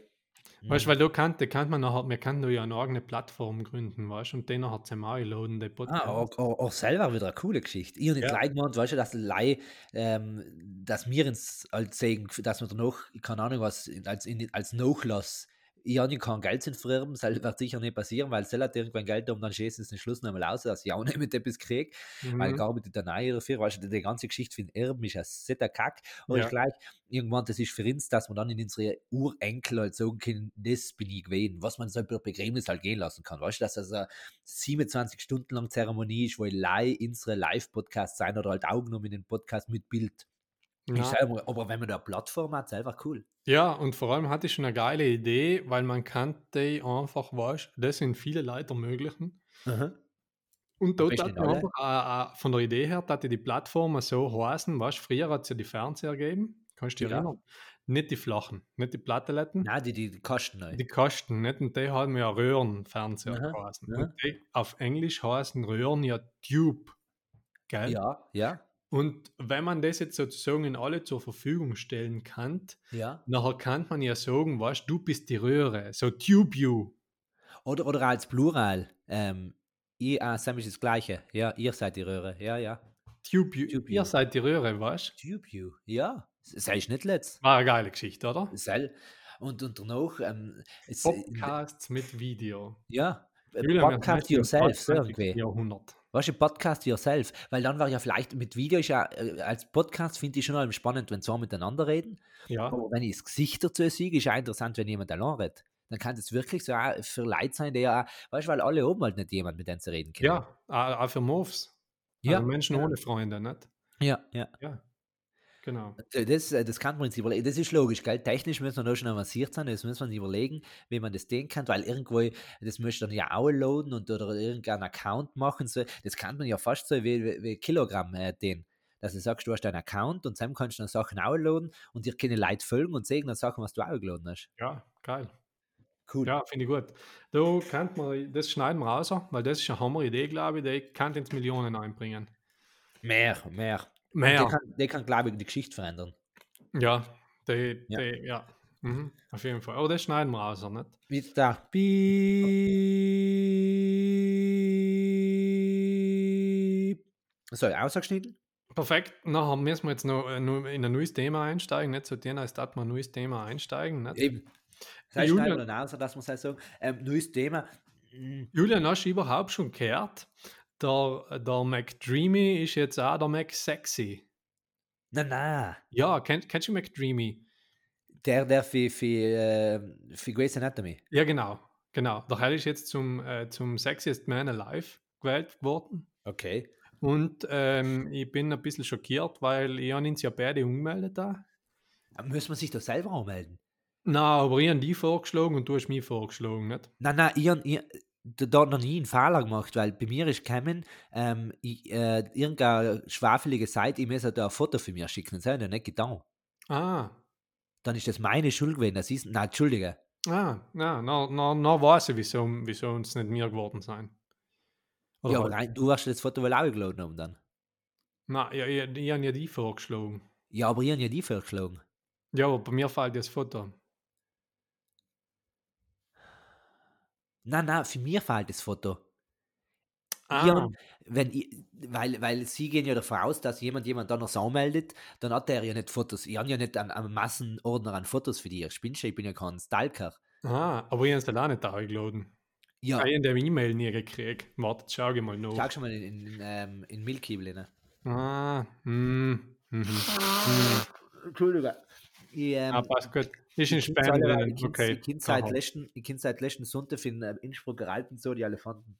Weißt du, hm. weil da kann, da kann man nachher, wir können ja eine eigene Plattform gründen, weißt du, und den nachher zum laden, den Podcast. Ah, auch, auch, auch selber wieder eine coole Geschichte. Ich nicht Ja. gleich gemeint, weißt du, dass Lei, ähm, dass wir uns als sagen, dass wir danach, keine Ahnung was, als, in, als Nachlass ich habe nicht kein Geld zu vererben, das wird sicher nicht passieren, weil es hat irgendwann Geld um, dann schießen sie den Schluss noch mal aus, dass ich auch (laughs) nicht mit etwas kriege, weil ich Mhm. arbeite dann auch dafür, weißt du, die ganze Geschichte für den Erben ist ja sehr Kack, aber Ja. ich gleich, irgendwann, das ist für uns, dass man dann in unsere Urenkel halt sagen können, das bin ich gewesen, was man so per Begräbnis halt gehen lassen kann, weißt du, dass das eine 27 Stunden lang Zeremonie ist, wo ich live unsere Live-Podcasts sein oder halt auch genommen in den Podcast mit Bild. Ja. selber, aber wenn man da eine Plattform hat, ist einfach cool. Ja, und vor allem hatte ich schon eine geile Idee, weil man kann die einfach, weißt das sind viele Leute ermöglichen. Und Am dort hat man einfach, äh, äh, von der Idee her, dass die Plattformen so heißen, weißt früher hat es ja die Fernseher gegeben, kannst du dich Ja. erinnern? Nicht die flachen, nicht die Plateletten, Nein, die, die, die kosten die kosten nicht und die haben ja Röhrenfernseher Aha, geheißen. aha. Und die auf Englisch heißen Röhren ja Tube. Gell? Ja, ja, Und wenn man das jetzt sozusagen in alle zur Verfügung stellen kann, ja. nachher kann man ja sagen, weißt du, bist die Röhre, so Tube You. Oder, oder als Plural. Ähm, ihr, ah, Sam ist das Gleiche. Ja, ihr seid die Röhre. Ja, ja. Tube You. Tube Ihr You. seid die Röhre, weißt du? Tube you. Ja, sei ich nicht letzt. War eine geile Geschichte, oder? Sei. Und, und danach, ähm, es, Podcasts mit Video. ja, äh, Podcast yourself, so 21. irgendwie. Jahrhundert. Weißt du, Podcast yourself, weil dann war ja vielleicht mit Video ist ja, äh, als Podcast finde ich schon allem spannend, wenn zwei miteinander reden. Ja, Aber wenn ich das Gesicht dazu sehe, ist ja interessant, wenn jemand allein redet. Dann kann das wirklich so auch für Leute sein, die ja, auch- weißt du, weil alle oben halt nicht jemand mit denen sie reden können. ja, auch auch für Moves. ja, Also Menschen ja. ohne Freunde, nicht? ja, ja. Ja, genau. Äh, Das, äh, das kann man sich überlegen. Das ist logisch, gell? Technisch müssen wir da schon avanciert sein. Das muss man sich überlegen, wie man das den kann, weil irgendwo, das möchte dann ja auch loaden und oder irgendeinen Account machen. So. Das kann man ja fast so wie, wie, wie Kilogramm äh, den. Dass du sagst, du hast einen Account und dann kannst du dann Sachen auch loaden und dir können Leute folgen und sehen dann Sachen, was du auch geladen hast. Ja, geil. Cool. Ja, finde ich gut. Da kann man, das schneiden wir raus, weil das ist eine Hammer-Idee, glaube ich, die kann ins Millionen einbringen. Mehr, mehr. Mehr. Der kann, der kann glaube ich, die Geschichte verändern. Ja, die, Ja. Die, ja. Mhm, auf jeden Fall. Aber das schneiden wir raus, nicht? Wie da. Piep. So, ausgeschnitten? Perfekt. Nachher müssen wir jetzt noch äh, in ein neues Thema einsteigen. Nicht so tun, als dass wir ein neues Thema einsteigen. Nicht? Eben. Das Julian- schneiden wir dann aus, dass man halt sagen. Ähm, neues Thema. Mm, Julian, hast du überhaupt schon gehört? Der, der McDreamy ist jetzt auch der McSexy. Na, na. Ja, kenn, kennst du McDreamy? Der, der für, für, äh, für Grey's Anatomy. Ja, genau. Genau. Der Herr ist jetzt zum, äh, zum Sexiest Man Alive gewählt worden. Okay. Und ähm, ich bin ein bisschen schockiert, weil ich habe ihn ja beide umgemeldet da. Muss man sich da selber anmelden? Na, aber ich habe die vorgeschlagen und du hast mich vorgeschlagen, nicht? Nein, nein, ich habe da da noch nie einen Fehler gemacht, weil bei mir ist gekommen, ähm, ich, äh, irgendeine schwafelige Seite, ich muss da ein Foto für mich schicken. Das habe ich nicht getan. Ah, Dann ist das meine Schuld gewesen. Das ist, nein, Entschuldige. ah, na, na, na, na weiß ich, wieso, wieso uns nicht mir geworden sein. Oder Ja, aber halt- nein, du hast das Foto wohl auch geladen haben dann. Na, ja, ich, ich habe ja die vorgeschlagen. Ja, aber ich habe ja die vorgeschlagen. Ja, aber bei mir fällt das Foto. Nein, nein, für mich fehlt das Foto. Ah, Ja, wenn ich, weil, weil sie gehen ja davon aus, dass jemand jemand dann noch so anmeldet, dann hat er ja nicht Fotos. Ich habe ja nicht einen, einen Massenordner an Fotos für dich. Ich bin ja kein Stalker. ah, aber ich habe es dann auch nicht eingeladen. Ja, Ich habe die E-Mail nie gekriegt. Warte, schau ich mal nach. schau schon mal in, in, ähm, in Milky ne? Ah, hm, mhm. Entschuldige. Ich, ähm, Ah, passt gut. Ist in seit- Okay. ich kann seit letzten, ich kann seit letzten Sonntag in äh, Innsbrucker Alpen so die Elefanten.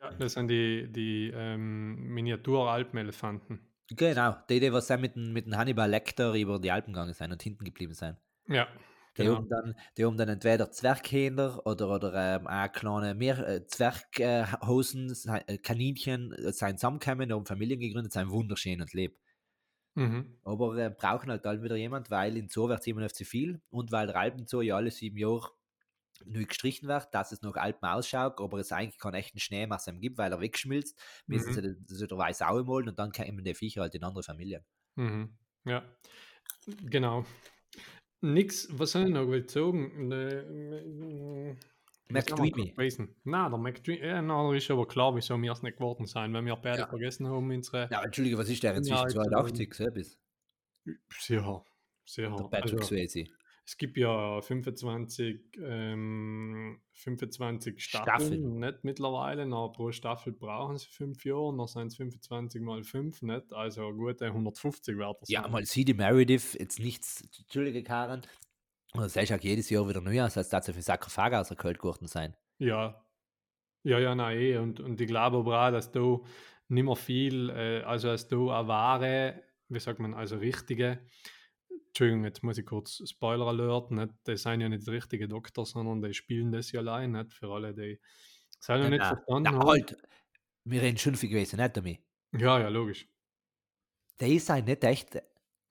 Ja, das sind die, die ähm, Miniatur-Alpenelefanten. Genau, die, die was mit dem, mit dem Hannibal Lecter über die Alpen gegangen sind und hinten geblieben sind. Ja, Die, genau. haben dann, die haben dann entweder Zwerghähner oder, oder ähm, auch kleine mehr äh, Zwerghosen, äh, Kaninchen, äh, sind zusammengekommen, haben Familien gegründet, sind wunderschön und leben. Mhm. Aber äh, brauchen halt dann wieder jemand, weil in Zoo wird es immer noch zu viel und weil der Alpenzoo ja alle sieben Jahre neu gestrichen wird, dass es noch Alpen ausschaut, aber es eigentlich keinen echten Schneemasse gibt, weil er wegschmilzt, müssen Mhm. sie den- so der Weiß auch malen und dann kommen die Viecher halt in andere Familien. Mhm. Ja, genau. Nix, was soll ich noch sagen? Äh, McDreamy. Nein, der McDreamy, ja, na, ist aber klar, wieso wir es nicht geworden sein, wenn wir beide Ja. vergessen haben, unsere. Ja, Entschuldige, was ist der Ja, inzwischen ich 82, so bis? Ja, Sicher. Der Patrick Also, Swayze. es gibt ja 25, ähm, 25 Staffeln, Staffeln. nicht mittlerweile. Na, pro Staffel brauchen sie fünf Jahre, dann sind es 25 mal 5, nicht? Also gute 150 Werte Ja, mal die Meredith, jetzt nichts, Entschuldige Karen, oder sagst auch jedes Jahr wieder neu aus, als dass sie für Sarkophag aus der Kalt geworden sein. Ja. Ja, ja, nein, eh. Und, und ich glaube aber auch, dass du nicht mehr viel, äh, also dass du eine wahre, wie sagt man, also richtige, Entschuldigung, jetzt muss ich kurz Spoiler Alert, nicht, das sind ja nicht richtige Doktor, sondern die spielen das ja allein, nicht für alle, die es ja nicht Na, verstanden na, haben. halt, wir reden schon für gewesen Anatomy. Ja, ja, logisch. Die sind nicht echt,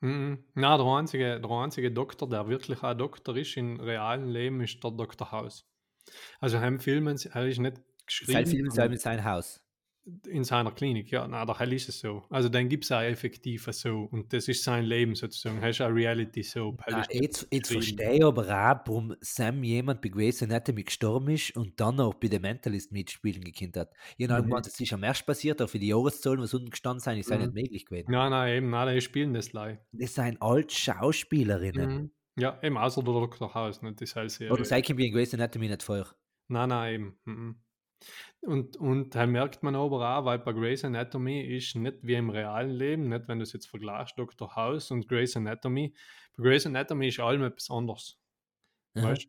Mhm. Na, der einzige, der einzige Doktor, der wirklich ein Doktor ist im realen Leben, ist der Dr. House. Also, im Film, er ist nicht sein geschrieben, Film sondern- sein Haus. In seiner Klinik, ja, na, der Hell ist es so. Also den gibt es auch effektiv so. Und das ist sein Leben sozusagen. Er ist eine Reality ist nicht jetzt, jetzt verstehe ich aber auch, warum Sam jemand bei Grey's Anatomy gestorben ist und dann auch bei The Mentalist mitspielen gekannt hat. Ich habe Mhm. gemeint, das ist am erst passiert, auch für die Jahreszahlen, was unten gestanden sind, ist ja Mhm. nicht möglich gewesen. Nein, nein, eben, nein, die spielen das leider. Das sind alte Schauspielerinnen. Mhm. Ja, eben, außer der Dr. House, nicht Serie. Oder sei ich bei Grey's Anatomy nicht vorher. Nein, nein, eben. Mhm. Und, und da merkt man aber auch, weil bei Grey's Anatomy ist nicht wie im realen Leben, nicht wenn du es jetzt vergleichst, Dr. House und Grey's Anatomy. Bei Grey's Anatomy ist allem etwas anderes. Aha. Weißt?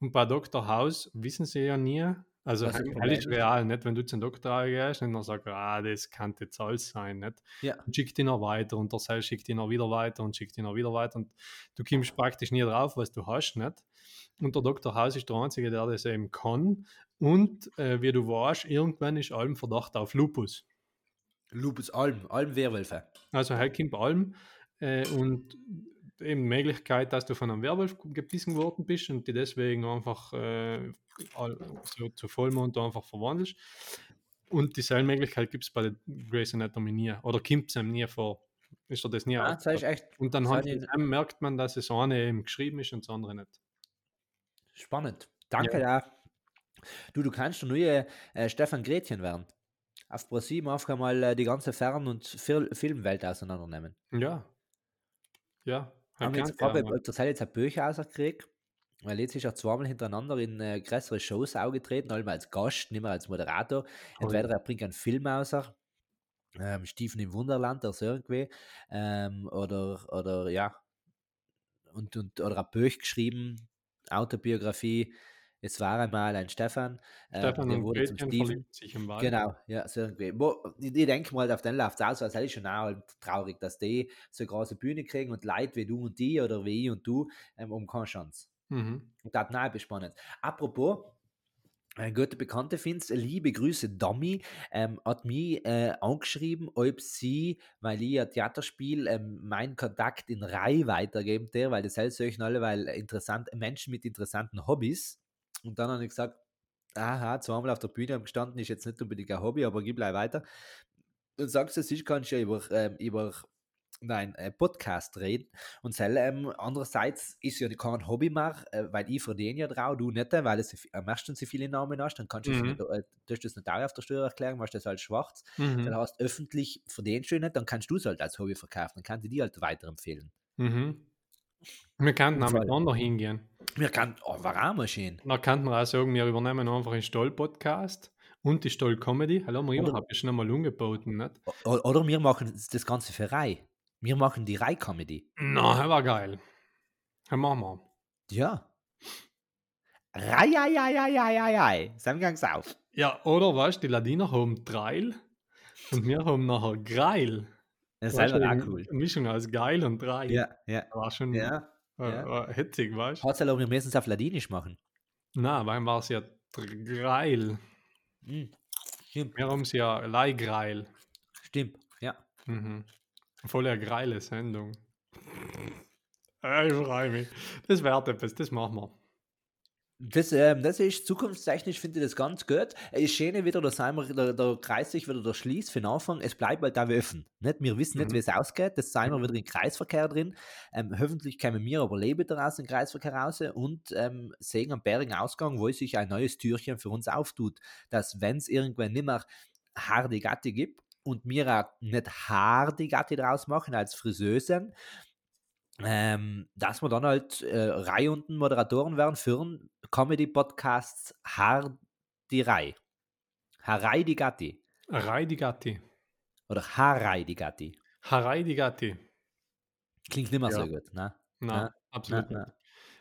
Und bei Dr. House wissen sie ja nie, also das ist. real, nicht? Wenn du zum Doktor gehst und dann sagst, ah, das kann jetzt alles sein, nicht? Ja. Und schickt ihn noch weiter und der Seil schickt ihn noch wieder weiter und schickt ihn noch wieder weiter und du kommst praktisch nie drauf, was du hast, nicht? Und der Dr. House ist der Einzige, der das eben kann. Und äh, wie du weißt, irgendwann ist allem Verdacht auf Lupus. Lupus Alm, Alm Werwölfe. Also halt kommt allem äh, und eben die Möglichkeit, dass du von einem Werwolf gebissen worden bist und die deswegen einfach äh, so zu Vollmond einfach verwandelst. Und dieselbe Möglichkeit gibt es bei der Grey's Anatomy nie. Oder kommt es nie vor. Ist dir das nie Ja, das echt Und dann hat, merkt man, dass das eine eben geschrieben ist und das andere nicht. spannend. Danke ja. Du, du kannst der neue äh, Stefan Gretchen werden. Auf Pro 7 einfach mal äh, die ganze Fern- und Fil Filmwelt auseinandernehmen. Ja. Ja. Haben wir jetzt gerne. ob der Seil jetzt ein Bücher rausgekriegt. Weil jetzt ist er zweimal hintereinander in äh, größere Shows aufgetreten, einmal als Gast, nicht mehr als Moderator. Entweder er bringt einen Film aus, ähm, Stiefen im Wunderland, der irgendwie, ähm, oder, oder ja, und, und, oder ein Buch geschrieben, Autobiografie. Es war einmal ein Stefan, äh, Stefan der und wurde zum Gretchen verliebt sich im Wald. Genau, ja, so irgendwie. Ich, ich denke mal, auf den läuft es so, als hätte ich schon auch halt traurig, dass die so eine große Bühne kriegen und Leute wie du und die oder wie ich und du ähm, um keine Chance. Mhm. Und das nahe spannend. Apropos, ein guter Bekannter findet liebe Grüße, Domi, ähm, hat mich äh, angeschrieben, ob sie, weil ich ein Theaterspiel, ähm, meinen Kontakt in Rai weitergeben der, weil das selbst solchen alle, weil interessant, Menschen mit interessanten Hobbys. Und dann habe ich gesagt, aha, zweimal auf der Bühne gestanden, ist jetzt nicht unbedingt ein Hobby, aber gib gleich weiter. Dann sagst du, ich kann ja über, ähm, über nein, äh, Podcast reden. Und sel, ähm, andererseits ist ja kein Hobby mehr, äh, weil ich verdiene ja drauf, du nicht, weil es am meisten so viele Namen hast, dann kannst du Mhm. das, nicht, äh, du das nicht auf der Steuererklärung, machst du das halt schwarz. Mhm. Dann hast öffentlich verdienst du nicht, dann kannst du es halt als Hobby verkaufen, dann kann ich dir halt weiterempfehlen. Mhm. Wir könnten auch miteinander hingehen. Wir kann, oh, warum mal schön. Da könnten wir auch sagen, wir übernehmen einfach den Stoll-Podcast und die Stoll-Comedy. Hallo, wir Oder- habe ich schon einmal umgeboten, nicht? Oder wir machen das Ganze für Rai. Wir machen die Rai-Comedy. Na, das war geil. Das machen wir. Ja. Rai, ai, ai, ai, ai, ai, ai. Sam gang's auf. Ja, oder weißt du, die Ladiner haben Dreil und wir haben nachher Greil. Das ist selber auch cool. Mischung aus geil und Dreil. Ja, ja, War schon ja. äh, ja. äh, hitzig, weißt du? Hat's aber wir müssen es auf Ladinisch machen. Nein, weil war es ja Greil. Hm. Stimmt, Wir haben es ja Leihgreil. stimmt, ja. Mhm. Voll eine geile Sendung. (laughs) Ich freue mich. Das wird etwas, das machen wir. Das, ähm, das ist zukunftstechnisch, finde ich das ganz gut. Es ist schön wieder, dass einmal der, der Kreis sich wieder der schließt für den Anfang. Es bleibt halt da offen. Nicht? Wir wissen nicht, Mhm. wie es ausgeht. Das sind wir wieder im Kreisverkehr drin. Ähm, hoffentlich kommen wir aber leben daraus im Kreisverkehr raus und ähm, sehen am Bärigen Ausgang, wo sich ein neues Türchen für uns auftut. Dass, wenn es irgendwann nicht mehr harte Gatte gibt und wir auch nicht harte Gatte draus machen als Friseusen, ähm, dass wir dann halt äh, Reihe unten Moderatoren werden für einen Comedy-Podcasts Har die Rei. Harai die Gatti. Rai di Gatti. Oder Harai die Gatti. Harai di Gatti. Klingt nicht mehr so Ja. gut, ne? Nein, Ja, absolut ja, nicht.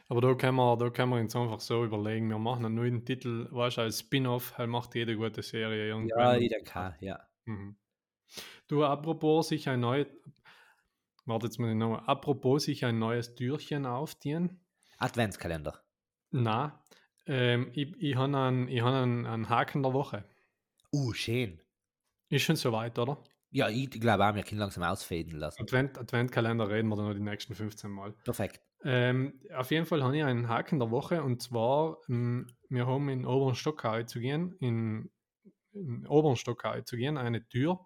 Aber da können, wir, da können wir uns einfach so überlegen, wir machen einen neuen Titel, weißt du, als Spin-off, halt macht jede gute Serie irgendwann. Ja, denke auch, ja. Mhm. Du, apropos sich ein neues, warte jetzt mal nochmal, apropos sich ein neues Türchen aufziehen. Adventskalender. Na, ähm, ich, ich habe einen, ich hab einen, einen Haken der Woche. Uh, schön. Ist schon soweit, oder? Ja, ich glaube auch, wir können langsam ausfaden lassen. Advent, Adventkalender reden wir dann noch die nächsten 15 Mal. Perfekt. Ähm, auf jeden Fall habe ich einen Haken der Woche und zwar, ähm, wir haben in Oberen Stockau zu gehen, in, in Oberen Stockau zu gehen, eine Tür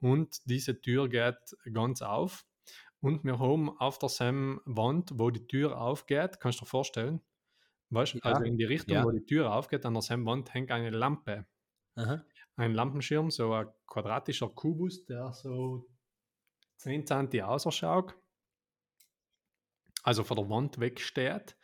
und diese Tür geht ganz auf und wir haben auf derselben Wand, wo die Tür aufgeht, kannst du dir vorstellen, weißt, Ja, also in die Richtung, ja. wo die Tür aufgeht, an derselben Wand hängt eine Lampe, Aha. ein Lampenschirm, so ein quadratischer Kubus, der so 10 cm ausschaut also von der Wand wegsteht.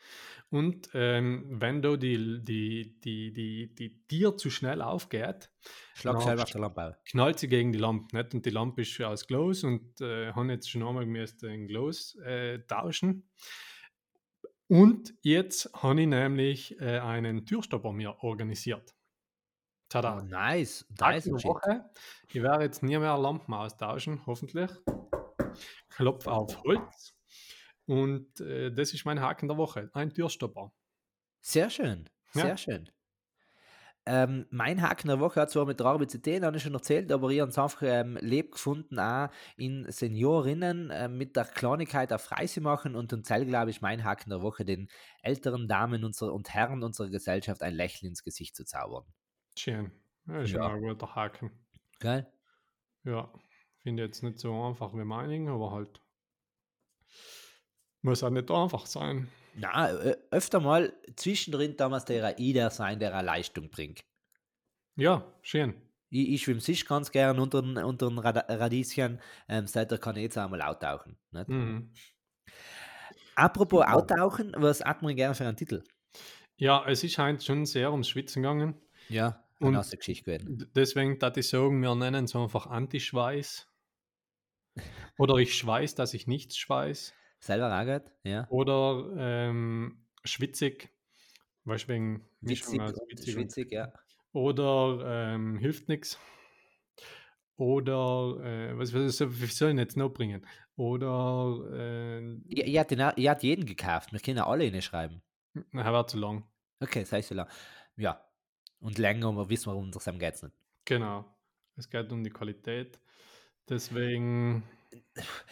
Und ähm, wenn da die, die, die, die, die Tier zu schnell aufgeht, Schlag selber auf der Lampe knallt sie gegen die Lampe. Nicht? Und die Lampe ist aus Glas und äh, haben jetzt schon einmal müssen den Glas äh, tauschen. Und jetzt habe ich nämlich äh, einen Türstopper mir organisiert. Tada! Oh, nice. Nice. Woche. Ich werde jetzt nie mehr Lampen austauschen, hoffentlich. Klopf auf Holz. Und äh, das ist mein Haken der Woche. Ein Türstopper. Sehr schön. Ja. Sehr schön. Ähm, mein Haken der Woche hat zwar mit Arbeit zu tun, habe ich schon erzählt, aber ich habe es einfach ähm, lieb gefunden, auch in Seniorinnen äh, mit der Kleinigkeit auch frei zu machen und und Zell, glaube ich, mein Haken der Woche, den älteren Damen unserer, und Herren unserer Gesellschaft ein Lächeln ins Gesicht zu zaubern. Schön. Das ist Ja. ja. ein guter Haken. Geil? Ja, finde jetzt nicht so einfach wie meinigen, aber halt. Muss auch nicht einfach sein. Na, öfter mal zwischendrin damals der Ider sein, der eine Leistung bringt. Ja, schön. Ich, ich schwimme sich ganz gern unter, den- unter den Rad Radieschen, ähm, seit der kann ich jetzt einmal auftauchen. Mhm. Apropos Super. auftauchen, was hat man gerne für einen Titel? Ja, es ist halt schon sehr ums Schwitzen gegangen. Ja, Und- eine nasse Geschichte gewesen. Deswegen würde ich sagen, wir nennen es einfach Anti-Schweiß. Oder ich schweiß, dass ich nichts schweiß. Selber gut, ja. Oder ähm, schwitzig. Weißt du, wegen Witzig Mischung aus und witzig schwitzig, ja. Oder ähm, hilft nichts. Oder äh, was, was, wie soll ich jetzt noch bringen? Oder äh, Ich, ich, hatte, ich hatte jeden gekauft, wir können alle reinschreiben. na, war zu lang. Okay, sei so lang. Ja. Und länger, aber wissen wir, um das geht nicht. Genau. Es geht um die Qualität. Deswegen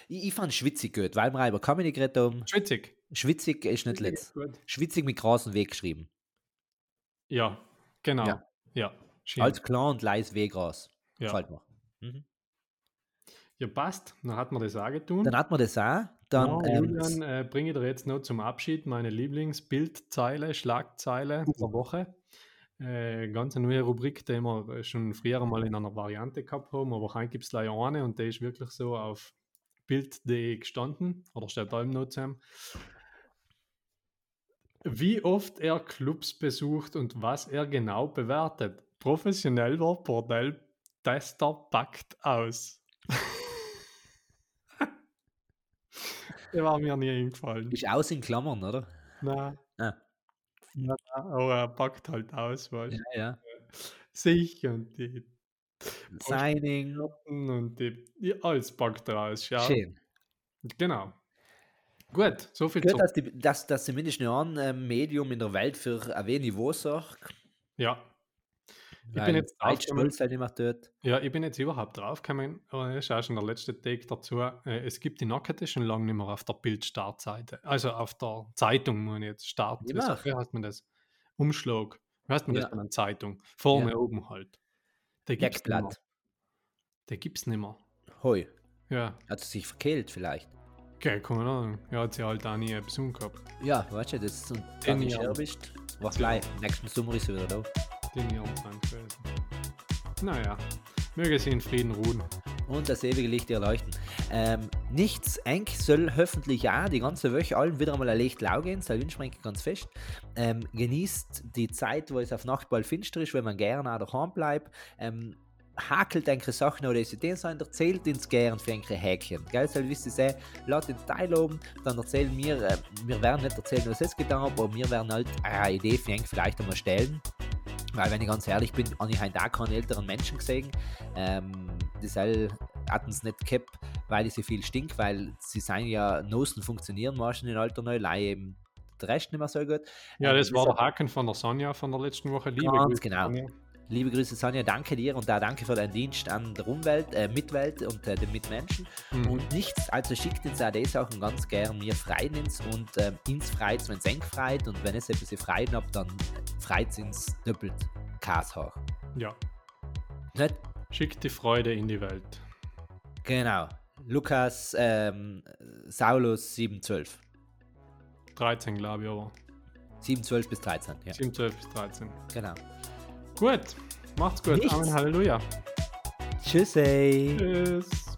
Ich, ich fand schwitzig gut, weil wir über Comedy geredet haben. schwitzig. Schwitzig ist nicht Schwitzig letzt. Schwitzig mit großem Weg geschrieben. Ja, genau. Ja. Ja. Als klar und leis Weg raus. ja. Gefällt mir. Mhm. ja, passt. Dann hat man das auch getan. Dann hat man das auch. Dann, ja, ähm, Julian, äh, bringe ich dir jetzt noch zum Abschied meine Lieblingsbildzeile, Schlagzeile der Woche. Äh, ganz eine neue Rubrik, die wir schon früher mal in einer Variante gehabt haben, aber heute gibt es leider eine und die ist wirklich so auf Bild.de gestanden oder steht da im noch zusammen. Wie oft er Clubs besucht und was er genau bewertet. Professioneller Bordelltester packt aus. (laughs) Der war mir nie eingefallen. ist aus in Klammern, oder? Na, Ah. Na, aber er packt halt aus, weißt Ja, du. ja. Sich und die Signing. Und die, die alles packt er aus, schau. Schön. Genau. Gut, so viel Gut, zu. dass, die, dass, dass zumindest noch ein ähm, Medium in der Welt für ein wenig Niveau sorgt. Ja. Ich weil bin jetzt stolz halt immer dort. ja, ich bin jetzt überhaupt draufgekommen, aber das ist auch schon der letzte Take dazu. Äh, es gibt die Nackete schon lange nicht mehr auf der Bild-Startseite. Also auf der Zeitung, muss ich jetzt Start. Wie heißt man das? Umschlag. Wie heißt man Ja. das bei einer Zeitung? Vorne Ja. oben halt. Der gibt's nicht mehr. Deckblatt. Der gibt's nicht mehr. Hoi. Ja, Hat sie sich verkehlt vielleicht? okay, keine Ahnung. Ja, hat sie halt auch nie besucht gehabt. Ja, weißt du, das Jahre. Scher bist, was gleich. Nächsten Sommer ist sie wieder da. Den Jahren sein gewesen. Naja, möge sie in Frieden ruhen. Und das ewige Licht ihr leuchten. Ähm, nichts eng soll hoffentlich auch die ganze Woche allen wieder einmal ein Licht lau gehen, soll wünsche ich ganz fest. Ähm, genießt die Zeit, wo es auf Nachtball finster ist, wenn man gerne auch daheim bleibt. Ähm, hakelt enkele Sachen oder diese Ideen sein, erzählt uns gern für enkele Häkchen. Gell, soll wisst ihr sehen, lasst uns teilhaben, dann erzählen wir, äh, wir werden nicht erzählen, was es getan hat, aber wir werden halt eine Idee für eng vielleicht einmal stellen. Weil, wenn ich ganz ehrlich bin, habe ich heute auch keine älteren Menschen gesehen. Ähm, das hatten es nicht gehabt, weil ich so viel stink, weil sie sind ja Nosen funktionieren Maschen in Alter neu, leihe eben der Rest nicht mehr so gut. Ja, Ähm, das war der Haken von der Sonja von der letzten Woche. Liebe Ganz Grüße, genau. Sonja. Liebe Grüße, Sonja, danke dir und da danke für deinen Dienst an der Umwelt, äh, Mitwelt und äh, den Mitmenschen. Mhm. Und nichts, also schickt uns auch die Sachen ganz gern. Wir freuen uns und ähm, ins freut wenn es eng freut und wenn es etwas freuen habt, dann freut es uns doppelt Kas hoch. Ja, Nicht? schickt die Freude in die Welt. Genau. Lukas ähm, Saulus 712. 13, glaube ich, aber. 712 bis 13, ja. 7, 12 bis 13. Genau. Gut, macht's gut. Nichts. Amen, Halleluja. Tschüssi. Tschüss.